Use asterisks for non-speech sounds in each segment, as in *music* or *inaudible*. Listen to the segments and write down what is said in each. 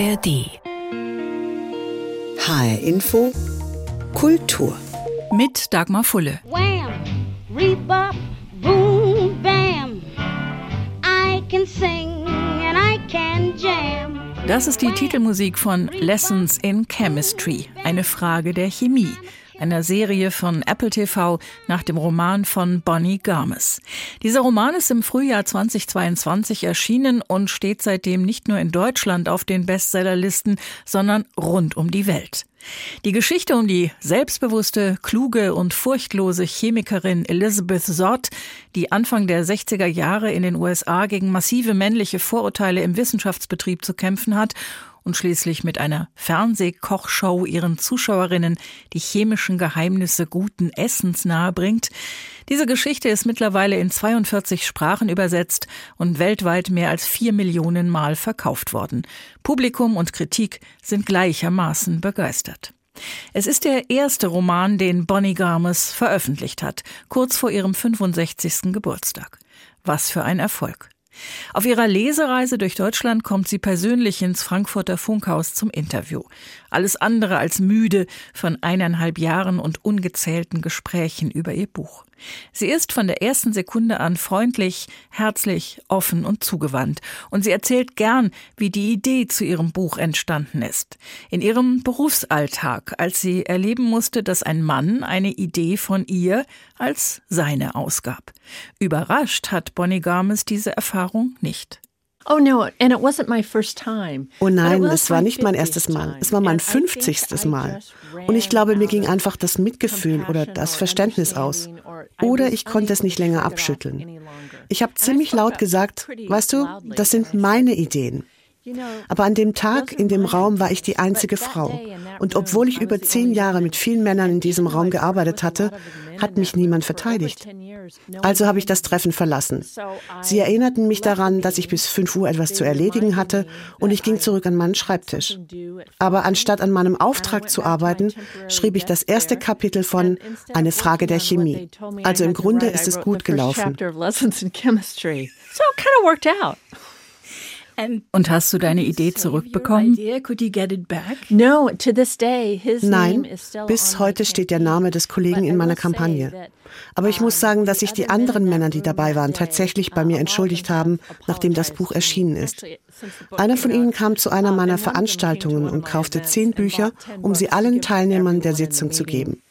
ARD. HR Info Kultur. Mit Dagmar Fulle. Wham! Rebop, boom, bam. I can sing and I can jam. Das ist die Titelmusik von Lessons in Chemistry, eine Frage der Chemie einer Serie von Apple TV nach dem Roman von Bonnie Garmes. Dieser Roman ist im Frühjahr 2022 erschienen und steht seitdem nicht nur in Deutschland auf den Bestsellerlisten, sondern rund um die Welt. Die Geschichte um die selbstbewusste, kluge und furchtlose Chemikerin Elizabeth Zott, die Anfang der 60er Jahre in den USA gegen massive männliche Vorurteile im Wissenschaftsbetrieb zu kämpfen hat und schließlich mit einer Fernsehkochshow ihren Zuschauerinnen die chemischen Geheimnisse guten Essens nahebringt. Diese Geschichte ist mittlerweile in 42 Sprachen übersetzt und weltweit mehr als vier Millionen Mal verkauft worden. Publikum und Kritik sind gleichermaßen begeistert. Es ist der erste Roman, den Bonnie Garmes veröffentlicht hat, kurz vor ihrem 65. Geburtstag. Was für ein Erfolg. Auf ihrer Lesereise durch Deutschland kommt sie persönlich ins Frankfurter Funkhaus zum Interview. Alles andere als müde von eineinhalb Jahren und ungezählten Gesprächen über ihr Buch. Sie ist von der ersten Sekunde an freundlich, herzlich, offen und zugewandt. Und sie erzählt gern, wie die Idee zu ihrem Buch entstanden ist. In ihrem Berufsalltag, als sie erleben musste, dass ein Mann eine Idee von ihr als seine ausgab. Überrascht hat Bonnie Garmes diese Erfahrung nicht. Oh, oh nein, es war nicht mein erstes Mal. Es war mein 50. Mal. Und ich glaube, mir ging einfach das Mitgefühl oder das Verständnis aus. Oder ich konnte es nicht länger abschütteln. Ich habe ziemlich laut gesagt, weißt du, das sind meine Ideen. Aber an dem Tag in dem Raum war ich die einzige Frau. Und obwohl ich über zehn Jahre mit vielen Männern in diesem Raum gearbeitet hatte, hat mich niemand verteidigt. Also habe ich das Treffen verlassen. Sie erinnerten mich daran, dass ich bis 5 Uhr etwas zu erledigen hatte und ich ging zurück an meinen Schreibtisch. Aber anstatt an meinem Auftrag zu arbeiten, schrieb ich das erste Kapitel von Eine Frage der Chemie. Also im Grunde ist es gut gelaufen. So it kind of worked out. Und hast du deine Idee zurückbekommen? Nein, bis heute steht der Name des Kollegen in meiner Kampagne. Aber ich muss sagen, dass sich die anderen Männer, die dabei waren, tatsächlich bei mir entschuldigt haben, nachdem das Buch erschienen ist. Einer von ihnen kam zu einer meiner Veranstaltungen und kaufte zehn Bücher, um sie allen Teilnehmern der Sitzung zu geben.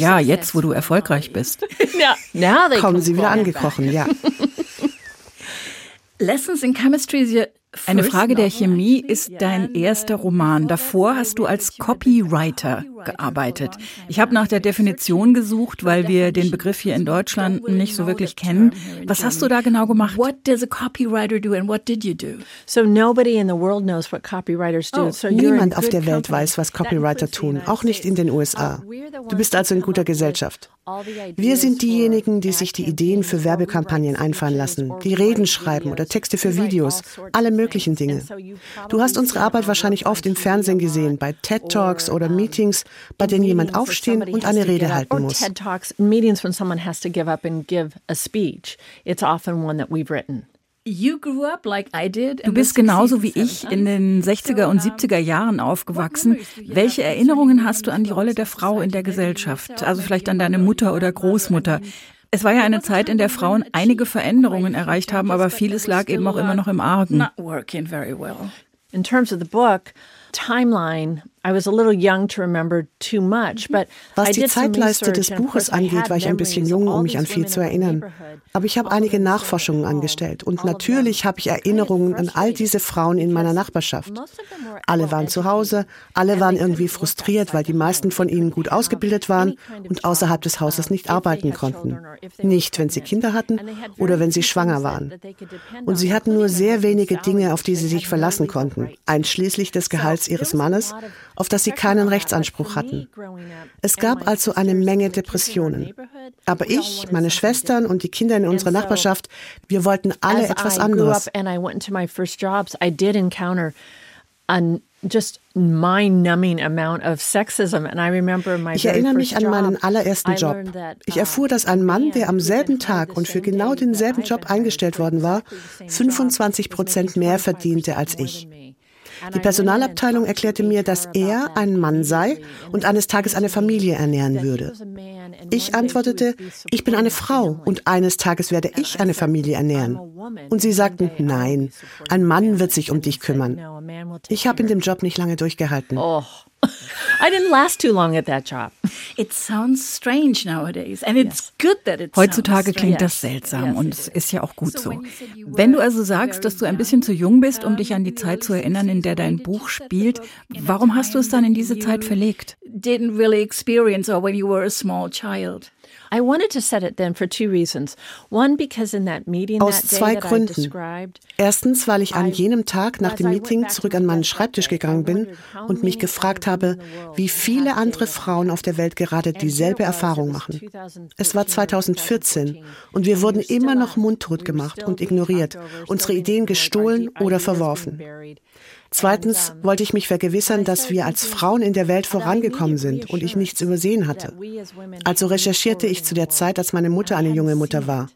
Ja, jetzt, wo du erfolgreich bist. *laughs* Kommen sie wieder angekrochen, ja. *laughs* Lessons in Chemistry eine Frage der Chemie ist dein erster Roman. Davor hast du als Copywriter gearbeitet. Ich habe nach der Definition gesucht, weil wir den Begriff hier in Deutschland nicht so wirklich kennen. Was hast du da genau gemacht? What does a copywriter do and what did you do? So nobody in the world knows what copywriters do. So Niemand auf der Welt weiß, was Copywriter tun, auch nicht in den USA. Du bist also in guter Gesellschaft. Wir sind diejenigen, die sich die Ideen für Werbekampagnen einfallen lassen, die Reden schreiben oder Texte für Videos, alle möglichen Dinge. Du hast unsere Arbeit wahrscheinlich oft im Fernsehen gesehen, bei TED Talks oder Meetings, bei denen jemand aufstehen und eine Rede halten muss. TED Talks, meetings when someone has to give up and give a speech. It's often one that we've written. Du bist genauso wie ich in den 60er und 70er Jahren aufgewachsen. Welche Erinnerungen hast du an die Rolle der Frau in der Gesellschaft? Also vielleicht an deine Mutter oder Großmutter. Es war ja eine Zeit, in der Frauen einige Veränderungen erreicht haben, aber vieles lag eben auch immer noch im Argen. In terms of the book, timeline, was die Zeitleiste des Buches angeht, war ich ein bisschen jung, um mich an viel zu erinnern. Aber ich habe einige Nachforschungen angestellt und natürlich habe ich Erinnerungen an all diese Frauen in meiner Nachbarschaft. Alle waren zu Hause, alle waren irgendwie frustriert, weil die meisten von ihnen gut ausgebildet waren und außerhalb des Hauses nicht arbeiten konnten. Nicht, wenn sie Kinder hatten oder wenn sie schwanger waren. Und sie hatten nur sehr wenige Dinge, auf die sie sich verlassen konnten, einschließlich des Gehalts ihres Mannes auf das sie keinen Rechtsanspruch hatten. Es gab also eine Menge Depressionen. Aber ich, meine Schwestern und die Kinder in unserer Nachbarschaft, wir wollten alle etwas anderes. Ich erinnere mich an meinen allerersten Job. Ich uh, erfuhr, dass ein Mann, der am selben Tag und für genau denselben Job eingestellt worden war, exactly the same job 25 was Prozent mehr 25% verdiente als ich. Die Personalabteilung erklärte mir, dass er ein Mann sei und eines Tages eine Familie ernähren würde. Ich antwortete, ich bin eine Frau und eines Tages werde ich eine Familie "I'm ernähren. Und sie sagten, nein, ein Mann family." wird sich um dich kümmern. "No, a man will take Ich habe in dem Job nicht lange durchgehalten. *laughs* I didn't last too long at that job. It sounds strange nowadays and it's good that it Heutzutage klingt strange. das seltsam Yes, und es ist ja auch gut so. Wenn du also sagst, dass du ein bisschen zu jung bist, um dich an die Zeit zu erinnern, in der dein Buch spielt, warum hast du es dann in diese Zeit verlegt? didn't really experience or when you were a small child. I wanted to set it then for two reasons. One, because in that meeting Aus zwei Gründen. Erstens, weil ich an jenem Tag nach dem Meeting zurück an meinen Schreibtisch gegangen bin und mich gefragt habe, wie viele andere Frauen auf der Welt gerade dieselbe Erfahrung machen. Es war 2014 und wir wurden immer noch mundtot gemacht und ignoriert, unsere Ideen gestohlen oder verworfen. Zweitens wollte ich mich vergewissern, dass wir als Frauen in der Welt vorangekommen sind und ich nichts übersehen hatte. Also recherchierte ich zu der Zeit, als meine Mutter eine junge Mutter war.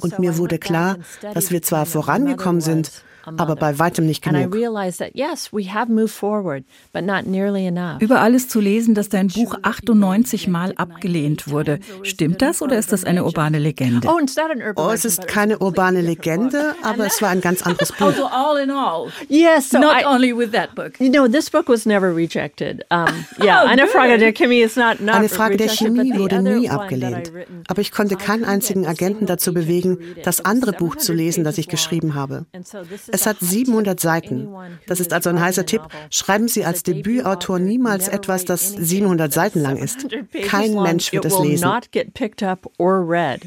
Und mir wurde klar, dass wir zwar vorangekommen sind, aber bei weitem nicht genug. realized that yes, we have moved forward, but not nearly enough. Überall ist zu lesen, dass dein Buch 98 Mal abgelehnt wurde. Stimmt das oder ist das eine urbane Legende? Oh, it's not an urban Oh, es legend, ist but keine urbane Legende, aber es war ein ganz anderes *laughs* Buch. Also all in all, yes, so not I, only with that book. You know, this book was never rejected. Um, *laughs* yeah, eine Frage der Chemie is not, not Eine Frage der rejected, but Chemie the wurde nie abgelehnt. Aber ich konnte keinen einzigen Agenten dazu bewegen, das andere Buch zu lesen, das ich geschrieben habe. Es hat 700 Seiten. Das ist also ein heißer Tipp. Schreiben Sie als Debütautor niemals etwas, das 700 Seiten lang ist. Kein Mensch wird es will lesen. not get picked up or read.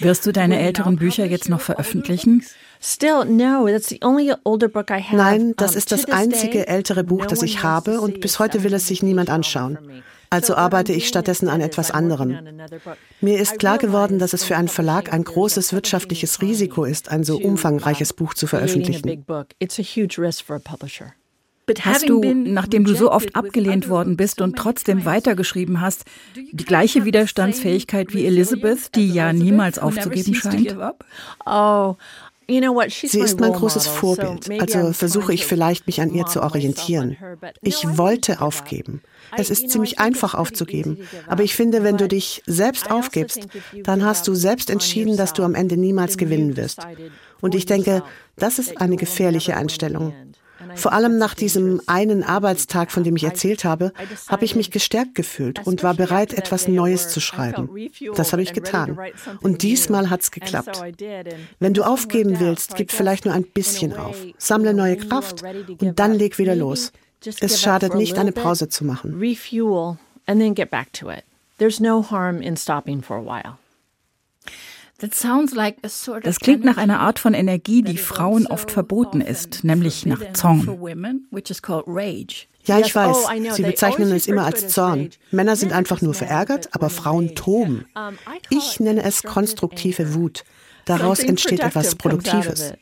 Wirst du deine älteren Bücher jetzt noch veröffentlichen? Still, no, that's the only older book I have. Nein, das ist das einzige ältere Buch, das ich habe und bis heute will es sich niemand anschauen. Also arbeite ich stattdessen an etwas anderem. Mir ist klar geworden, dass es für einen Verlag ein großes wirtschaftliches Risiko ist, ein so umfangreiches Buch zu veröffentlichen. Hast du, nachdem du so oft abgelehnt worden bist und trotzdem weitergeschrieben hast, die gleiche Widerstandsfähigkeit wie Elizabeth, die ja niemals aufzugeben scheint? Sie ist mein großes Vorbild, also versuche ich vielleicht, mich an ihr zu orientieren. Ich wollte aufgeben. Es ist ziemlich einfach aufzugeben. Aber ich finde, wenn du dich selbst also aufgibst, dann hast du selbst entschieden, dass du am Ende niemals gewinnen wirst. Und ich denke, das ist eine gefährliche Einstellung. Vor allem nach diesem einen Arbeitstag, von dem ich erzählt habe, habe ich mich gestärkt gefühlt und war bereit, etwas Neues zu schreiben. Das habe ich getan. Und diesmal hat es geklappt. Wenn du aufgeben willst, gib vielleicht nur ein bisschen auf. Sammle neue Kraft und dann leg wieder los. Es schadet nicht, eine Pause zu machen. There's no harm in stopping for a while. Das klingt nach einer Art von Energie, die Frauen oft verboten ist, nämlich nach Zorn. Ja, ich weiß, oh, know. Sie bezeichnen es immer als Zorn. Männer sind einfach nur verärgert, aber Frauen toben. Ich nenne es konstruktive. Wut. Daraus entsteht etwas Produktives.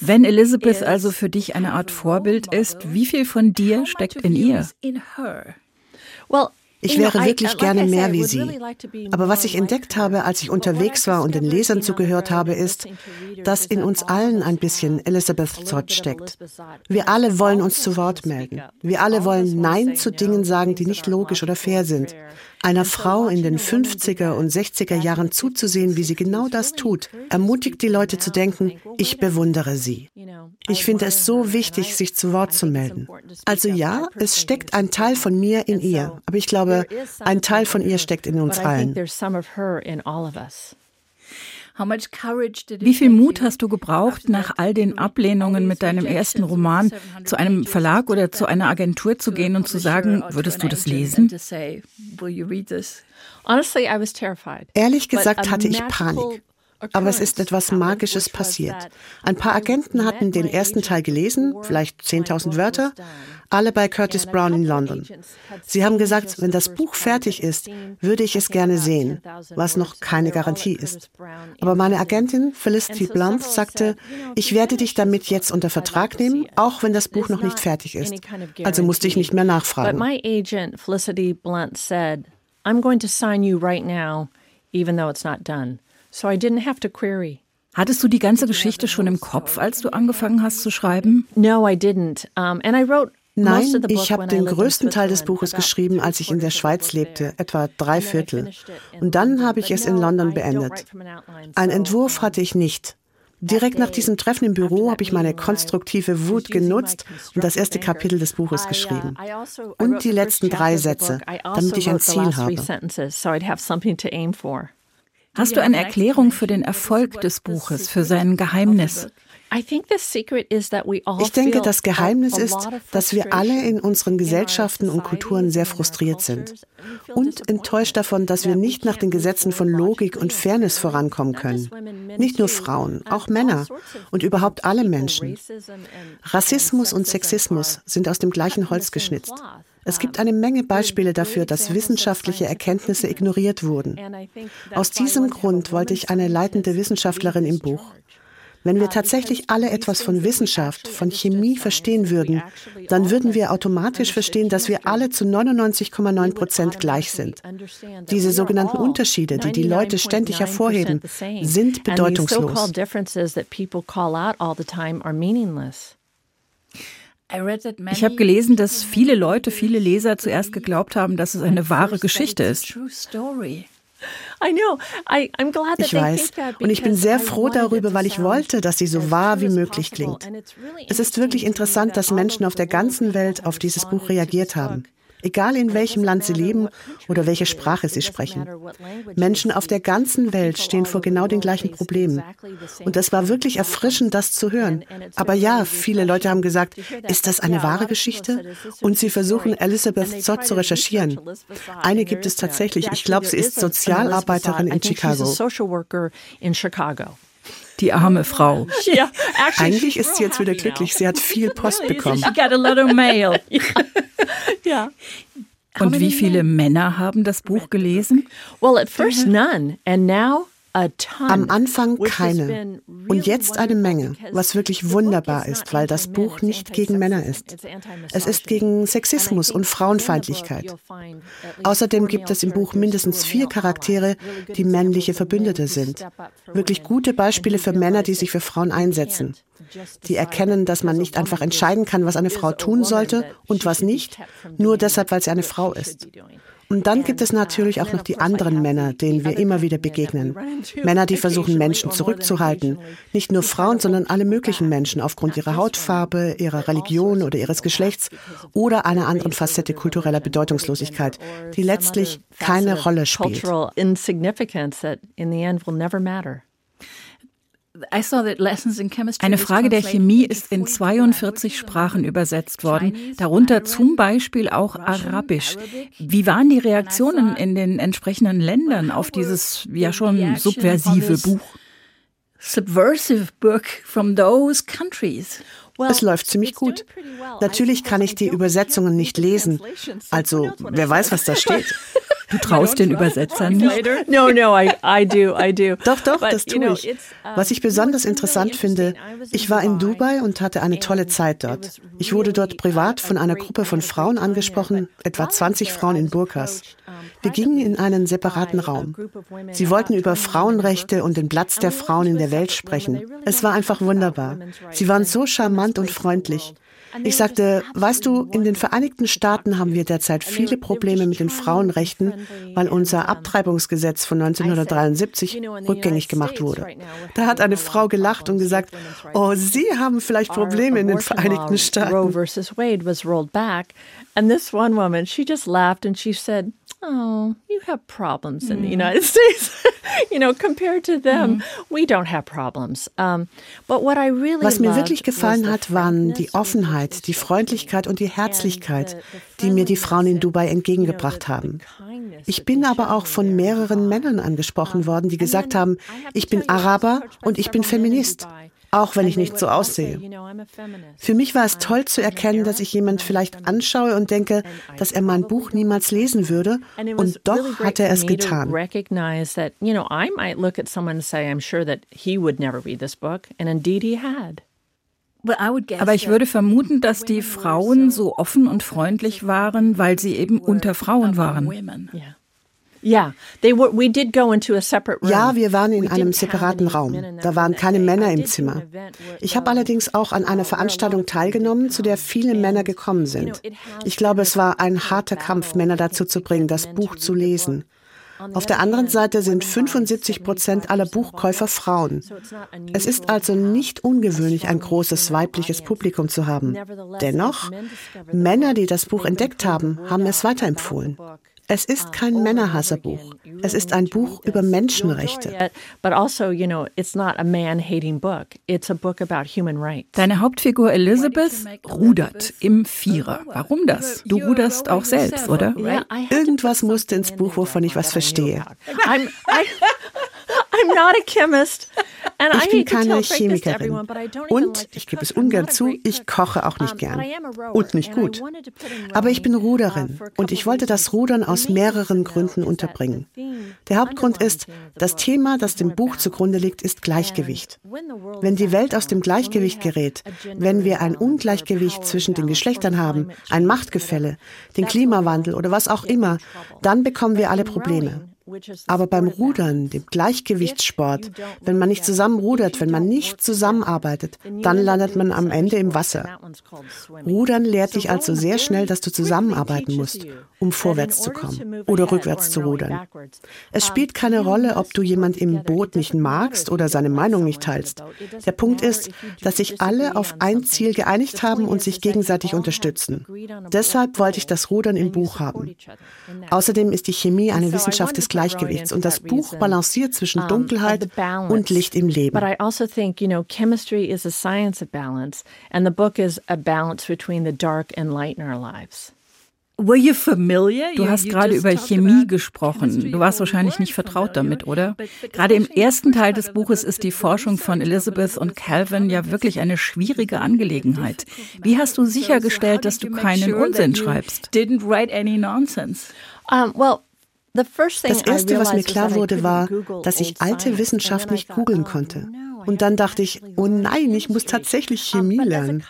Wenn Elizabeth also für dich eine Art Vorbild ist, wie viel von dir steckt in ihr? Ich wäre wirklich like gerne mehr wie sie. Aber was ich entdeckt habe, als ich unterwegs war und den Lesern zugehört road habe, ist, dass in uns allen ein bisschen Elizabeth Zott steckt. Wir alle wollen uns zu Wort melden. Wir alle wollen Nein zu Dingen sagen, die nicht logisch oder fair sind. Einer Frau in den watching a woman do 50er und that 60er back Jahren zuzusehen, wie sie 50s, genau das tut, ermutigt die Leute zu denken, ich bewundere sie. Ich finde es so wichtig, sich zu Wort zu melden. Also ja, es steckt ein Teil von mir in ihr, aber ich glaube, ein Teil von ihr steckt in uns allen. Wie viel Mut hast du gebraucht, nach all den Ablehnungen mit deinem ersten Roman zu einem Verlag oder zu einer Agentur zu gehen und zu sagen, würdest du das lesen? Honestly, I was terrified. Ehrlich gesagt hatte ich Panik. Aber es ist etwas Magisches passiert. Ein paar Agenten hatten den ersten Teil gelesen, vielleicht 10.000 Wörter, alle bei Curtis Brown in London. Sie haben gesagt, wenn das Buch fertig ist, würde ich es gerne sehen, was noch keine Garantie ist. Aber meine Agentin Felicity Blunt sagte, ich werde dich damit jetzt unter Vertrag nehmen, auch wenn das Buch noch nicht fertig ist. Also musste ich nicht mehr nachfragen. But my agent Felicity Blunt said, I'm going to sign you right now, even though it's not done. So I didn't have to query. Hattest du die ganze Geschichte schon im Kopf, als du angefangen hast zu schreiben? No, I didn't. Um, and I wrote Nein, ich habe den größten Teil des Buches geschrieben, als ich in der Schweiz lebte, etwa drei Viertel. Und dann habe ich es in London beendet. Ein Entwurf hatte ich nicht. Direkt nach diesem Treffen im Büro habe ich meine konstruktive Wut genutzt und das erste Kapitel des Buches geschrieben. Und die letzten drei Sätze, damit ich ein Ziel habe. Hast du eine Erklärung für den Erfolg des Buches, für sein Geheimnis? Ich denke, das Geheimnis ist, dass wir alle in unseren Gesellschaften und Kulturen sehr frustriert sind und enttäuscht davon, dass wir nicht nach den Gesetzen von Logik und Fairness vorankommen können. Nicht nur Frauen, auch Männer und überhaupt alle Menschen. Rassismus und Sexismus sind aus dem gleichen Holz geschnitzt. Es gibt eine Menge Beispiele dafür, dass wissenschaftliche Erkenntnisse ignoriert wurden. Aus diesem Grund wollte ich eine leitende Wissenschaftlerin im Buch. Wenn wir tatsächlich alle etwas von Wissenschaft, von Chemie verstehen würden, dann würden wir automatisch verstehen, dass wir alle zu 99,9 Prozent gleich sind. Diese sogenannten Unterschiede, die die Leute ständig hervorheben, sind bedeutungslos. Ich habe gelesen, dass viele Leute, viele Leser zuerst geglaubt haben, dass es eine wahre Geschichte ist. Ich weiß. Und ich bin sehr froh darüber, weil ich wollte, dass sie so wahr wie möglich klingt. Es ist wirklich interessant, dass Menschen auf der ganzen Welt auf dieses Buch reagiert haben egal in welchem Land sie leben oder welche Sprache sie sprechen. Menschen auf der ganzen Welt stehen vor genau den gleichen Problemen. Und es war wirklich erfrischend, das zu hören. Aber ja, viele Leute haben gesagt, ist das eine wahre Geschichte? Und sie versuchen, Elizabeth Zott zu recherchieren. Eine gibt es tatsächlich. Ich glaube, sie ist Sozialarbeiterin in Chicago. Die arme Frau. *laughs* Eigentlich ist sie jetzt wieder glücklich. Sie hat viel Post bekommen. ja. Und wie viele Männer haben das Buch gelesen? Well, at first none, and now am Anfang keine und jetzt eine Menge, was wirklich wunderbar ist, weil das Buch nicht gegen Männer ist. Es ist gegen Sexismus und Frauenfeindlichkeit. Außerdem gibt es im Buch mindestens vier Charaktere, die männliche Verbündete sind. Wirklich gute Beispiele für Männer, die sich für Frauen einsetzen. Die erkennen, dass man nicht einfach entscheiden kann, was eine Frau tun sollte und was nicht, nur deshalb, weil sie eine Frau ist. Und dann gibt es natürlich auch noch die anderen Männer, denen wir immer wieder begegnen. Männer, die versuchen, Menschen zurückzuhalten. Nicht nur Frauen, sondern alle möglichen Menschen aufgrund ihrer Hautfarbe, ihrer Religion oder ihres Geschlechts oder einer anderen Facette kultureller Bedeutungslosigkeit, die letztlich keine Rolle spielt. Eine Frage der Chemie ist in 42 Sprachen übersetzt worden, darunter zum Beispiel auch Arabisch. Wie waren die Reaktionen in den entsprechenden Ländern auf dieses ja schon subversive Buch? Subversive book from those countries. Es läuft ziemlich gut. Natürlich kann ich die Übersetzungen nicht lesen. Also, wer weiß, was da steht. *laughs* Du traust den Übersetzern nicht? No, no, I, I do, I do. Doch, doch, das tue ich. Was ich besonders interessant finde, ich war in Dubai und hatte eine tolle Zeit dort. Ich wurde dort privat von einer Gruppe von Frauen angesprochen, etwa 20 Frauen in Burkas. Wir gingen in einen separaten Raum. Sie wollten über Frauenrechte und den Platz der Frauen in der Welt sprechen. Es war einfach wunderbar. Sie waren so charmant und freundlich. Ich sagte, weißt du, in den Vereinigten Staaten haben wir derzeit viele Probleme mit den Frauenrechten, weil unser Abtreibungsgesetz von 1973 rückgängig gemacht wurde. Da hat eine Frau gelacht und gesagt, oh, Sie haben vielleicht Probleme in den Vereinigten Staaten. Roe versus Wade was rolled back. And this one woman, she just laughed and she said, oh, you have problems in the mm. United *laughs* States. you know, compared to them, we don't have problems. Um, but what I really Was mir wirklich gefallen hat, waren die Offenheit, die Freundlichkeit und die Herzlichkeit, die mir die Frauen in Dubai entgegengebracht haben. Ich bin aber auch von mehreren Männern angesprochen worden, die gesagt haben, ich bin Araber und ich bin Feminist auch wenn ich nicht so aussehe. Für mich war es toll zu erkennen, dass ich jemand vielleicht anschaue und denke, dass er mein Buch niemals lesen würde, und doch hat er es getan. Aber ich würde vermuten, dass die Frauen so offen und freundlich waren, weil sie eben unter Frauen waren. Ja, wir waren in einem separaten Raum. Da waren keine Männer im Zimmer. Ich habe allerdings auch an einer Veranstaltung teilgenommen, zu der viele Männer gekommen sind. Ich glaube, es war ein harter Kampf, Männer dazu zu bringen, das Buch zu lesen. Auf der anderen Seite sind 75 Prozent aller Buchkäufer Frauen. Es ist also nicht ungewöhnlich, ein großes weibliches Publikum zu haben. Dennoch, Männer, die das Buch entdeckt haben, haben es weiterempfohlen. Es ist kein Männerhasserbuch. Es ist ein Buch über Menschenrechte. Also, Deine Hauptfigur Elizabeth rudert im Vierer. Warum das? Du ruderst auch selbst, oder? Irgendwas musste ins Buch, wovon ich was verstehe. I'm not a chemist. Ich bin keine Chemikerin. Und, ich gebe es ungern zu, ich koche auch nicht gern. Und nicht gut. Aber ich bin Ruderin. Und ich wollte das Rudern aus mehreren Gründen unterbringen. Der Hauptgrund ist, das Thema, das dem Buch zugrunde liegt, ist Gleichgewicht. Wenn die Welt aus dem Gleichgewicht gerät, wenn wir ein Ungleichgewicht zwischen den Geschlechtern haben, ein Machtgefälle, den Klimawandel oder was auch immer, dann bekommen wir alle Probleme. Aber beim Rudern, dem Gleichgewichtssport, wenn man nicht zusammen rudert, wenn man nicht zusammenarbeitet, dann landet man am Ende im Wasser. Rudern lehrt dich also sehr schnell, dass du zusammenarbeiten musst, um vorwärts zu kommen oder rückwärts zu rudern. Es spielt keine Rolle, ob du jemand im Boot nicht magst oder seine Meinung nicht teilst. Der Punkt ist, dass sich alle auf ein Ziel geeinigt haben und sich gegenseitig unterstützen. Deshalb wollte ich das Rudern im Buch haben. Außerdem ist die Chemie eine Wissenschaft des Gleichgewichts. Gleichgewichts. Und das Buch balanciert zwischen Dunkelheit und Licht im Leben. But I also think, you know, chemistry is a science of balance, and the book is a balance between the dark and light in our lives. Du hast gerade über Chemie gesprochen. Du warst wahrscheinlich nicht vertraut damit, oder? Gerade im ersten Teil des Buches ist die Forschung von Elizabeth und Calvin ja wirklich eine schwierige Angelegenheit. Wie hast du sichergestellt, dass du keinen Unsinn schreibst? Didn't write any nonsense. Well, das Erste, was mir klar wurde, war, dass ich alte Wissenschaft nicht googeln konnte. Und dann dachte ich, oh nein, ich muss tatsächlich Chemie lernen.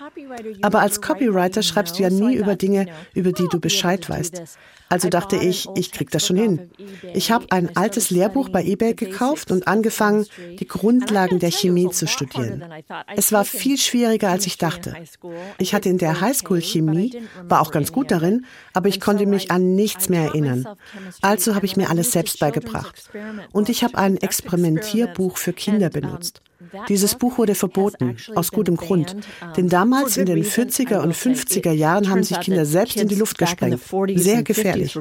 Aber als Copywriter schreibst du ja nie über Dinge, über die du Bescheid weißt. Also dachte ich, ich krieg das schon hin. Ich habe ein altes Lehrbuch bei eBay gekauft und angefangen, die Grundlagen der Chemie zu studieren. Es war viel schwieriger, als ich dachte. Ich hatte in der Highschool Chemie, war auch ganz gut darin, aber ich konnte mich an nichts mehr erinnern. Also habe ich mir alles selbst beigebracht. Und ich habe ein Experimentierbuch für Kinder benutzt. Dieses Buch wurde verboten, aus gutem Grund. Denn damals in den 40er und 50er Jahren haben sich Kinder selbst in die Luft gesprengt. Sehr gefährlich.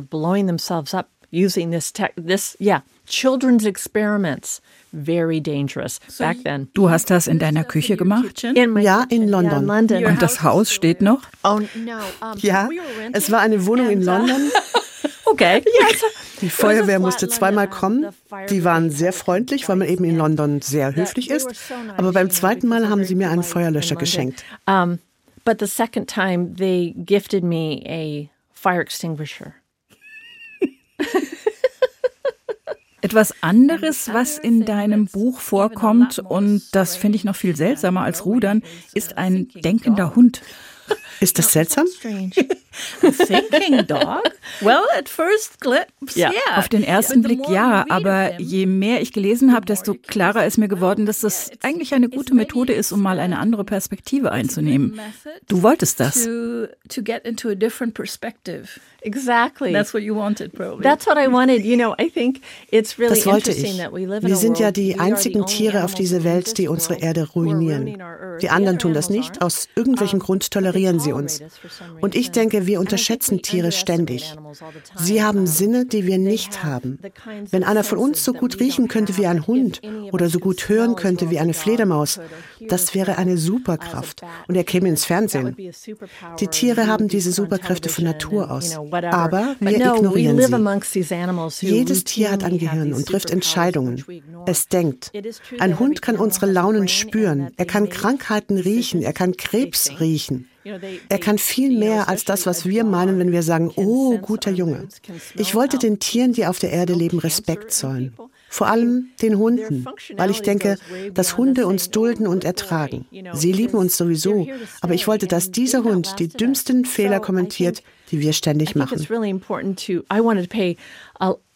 Using this, tech, this, yeah, children's experiments, very dangerous back then. Du hast das in deiner Küche gemacht? ja, in London. Und das Haus steht noch? Oh, ja, es war eine Wohnung in London. *laughs* Okay. Die Feuerwehr musste zweimal kommen. Die waren sehr freundlich, weil man eben in London sehr höflich ist. Aber beim zweiten Mal haben sie mir einen Feuerlöscher geschenkt. Um, but the second time they gifted me a fire extinguisher. Etwas anderes, was in deinem Buch vorkommt, und das finde ich noch viel seltsamer als Rudern, ist ein denkender Hund. Ist das seltsam? *laughs* thinking dog? Well, at first glimpse, yeah. yeah. Auf den ersten Blick ja, aber je mehr ich gelesen habe, desto klarer ist mir geworden, dass das eigentlich eine gute Methode ist, um mal eine andere Perspektive einzunehmen. Du wolltest das. To, to get into a different perspective. Exactly. That's what you wanted, probably. That's what I wanted. You know, I think it's really das wollte ich. Wir sind ja die einzigen Tiere auf dieser Welt, die unsere Erde ruinieren. Die anderen tun das nicht. Aus irgendwelchem Grund tolerieren sie uns. Und ich denke, wir unterschätzen Tiere ständig. Sie haben Sinne, die wir nicht haben. Wenn einer von uns so gut riechen könnte wie ein Hund oder so gut hören könnte wie eine Fledermaus, das wäre eine Superkraft und er käme ins Fernsehen. Die Tiere haben diese Superkräfte von Natur aus, aber wir ignorieren sie. Jedes Tier hat ein Gehirn und trifft Entscheidungen. Es denkt. Ein Hund kann unsere Launen spüren, er kann Krankheiten riechen, er kann Krebs riechen. Er kann viel mehr als das, was wir meinen, wenn wir sagen, oh, guter Junge. Ich wollte den Tieren, die auf der Erde leben, Respekt zollen. Vor allem den Hunden, weil ich denke, dass Hunde uns dulden und ertragen. Sie lieben uns sowieso, aber ich wollte, dass dieser Hund die dümmsten Fehler kommentiert, die wir ständig machen.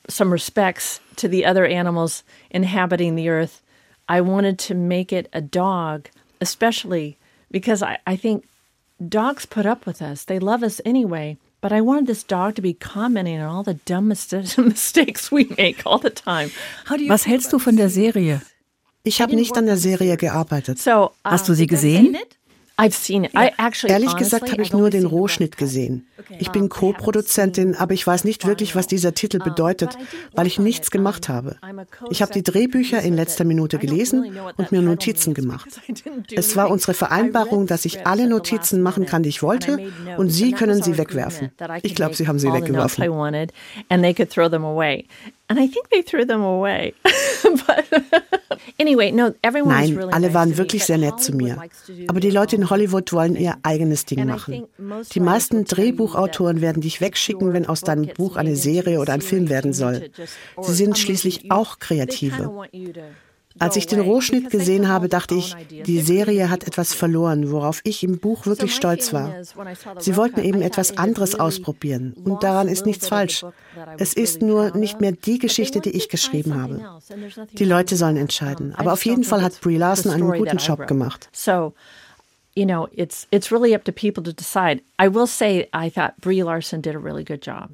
some respects to the other animals inhabiting the earth. I wanted to make it a dog, especially because I, I think dogs put up with us. They love us anyway. But I wanted this dog to be commenting on all the dumb *laughs* mistakes we make all the time. How do you Was hältst du von der Serie? Ich habe nicht an der Serie gearbeitet. so Hast du um, sie gesehen? Ehrlich gesagt habe ich nur den Rohschnitt gesehen. Ich bin Co-Produzentin, aber ich weiß nicht wirklich, was dieser Titel bedeutet, weil ich nichts gemacht habe. Ich habe die Drehbücher in letzter Minute gelesen und mir Notizen gemacht. Es war unsere Vereinbarung, dass ich alle Notizen machen kann, die ich wollte, und Sie können sie wegwerfen. Ich glaube, Sie haben sie weggeworfen. And I think they threw them away. *laughs* anyway, no, everyone Nein, really alle waren wirklich sehr nett zu mir. Aber die Leute in Hollywood wollen ihr eigenes Ding machen. Die meisten Drehbuchautoren werden dich wegschicken, wenn aus deinem Buch eine Serie oder ein Film werden soll. Sie sind schließlich auch Kreative. Als ich den Rohschnitt gesehen habe, dachte ich, die Serie hat etwas verloren, worauf ich im Buch wirklich stolz war. Sie wollten eben etwas anderes ausprobieren und daran ist nichts falsch. Es ist nur nicht mehr die Geschichte, die ich geschrieben habe. Die Leute sollen entscheiden. Aber auf jeden Fall hat Brie Larson einen guten Job gemacht. you know, it's it's really up to people to decide. I will say I thought Brie Larson did a really good job.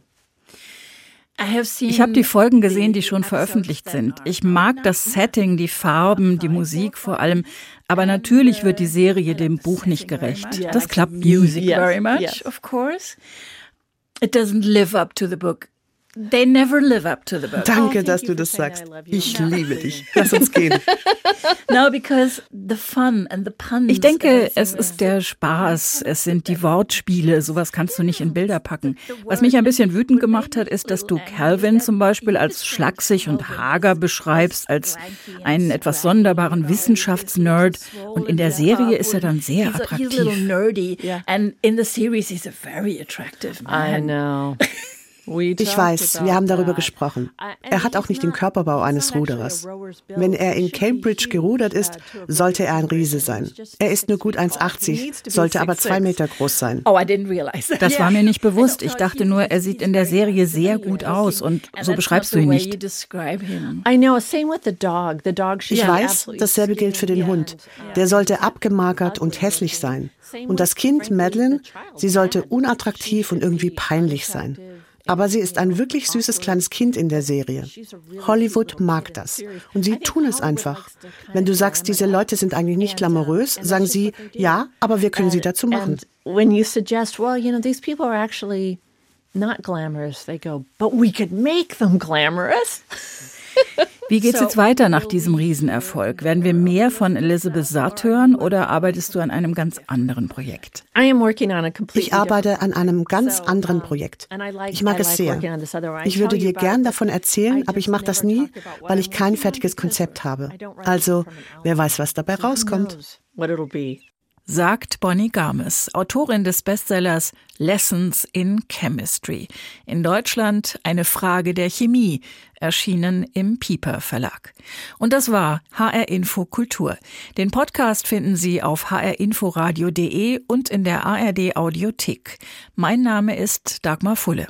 Ich habe die Folgen gesehen, die schon veröffentlicht sind. Ich mag das Setting, die Farben, die Musik vor allem. Aber natürlich wird die Serie dem Buch nicht gerecht. Das klappt Music very much, of course. It doesn't live up to the book. They never live up to the book. Danke, oh, dass du das sagst. Ich liebe dich. Lass uns gehen. *laughs* no, because the fun and the puns. Ich denke, es ist der Spaß, es sind die Wortspiele, sowas kannst du nicht in Bilder packen. Was mich ein bisschen wütend gemacht hat, ist, dass du Calvin zum Beispiel als schlaksig und hager beschreibst, als einen etwas sonderbaren Wissenschaftsnerd. Und in der Serie ist er dann sehr attraktiv. He's a little nerdy, and in the series he's a very attractive man. I know. *laughs* Ich weiß, wir haben darüber gesprochen. Er hat auch nicht den Körperbau eines Ruderers. Wenn er in Cambridge gerudert ist, sollte er ein Riese sein. Er ist nur gut 1,80, sollte aber zwei Meter groß sein. Oh, das war mir nicht *laughs* bewusst. Ich dachte nur, er sieht in der Serie sehr gut aus und so beschreibst du ihn nicht. Ich weiß, dasselbe gilt für den Hund. Der sollte abgemagert und hässlich sein. Und das Kind, Madeline, sie sollte unattraktiv und irgendwie peinlich sein. Aber sie ist ein wirklich süßes kleines Kind in der Serie. Hollywood mag das. Und sie tun es einfach. Wenn du sagst, diese Leute sind eigentlich nicht glamourös, sagen sie, ja, aber wir können sie dazu machen. When you suggest, well, you know, these people are actually not glamorous, they go, but we could make them glamorous. *laughs* Wie geht's jetzt weiter nach diesem Riesenerfolg? Werden wir mehr von Elizabeth Satt hören oder arbeitest du an einem ganz anderen Projekt? Ich arbeite an einem ganz anderen Projekt. Ich mag es sehr. Ich würde dir gern davon erzählen, aber ich mache das nie, weil ich kein fertiges Konzept habe. Also, wer weiß, was dabei rauskommt sagt Bonnie Garmes, Autorin des Bestsellers Lessons in Chemistry. In Deutschland eine Frage der Chemie, erschienen im Pieper Verlag. Und das war HR Info Kultur. Den Podcast finden Sie auf hrinforadio.de und in der ARD Audiothek. Mein Name ist Dagmar Fulle.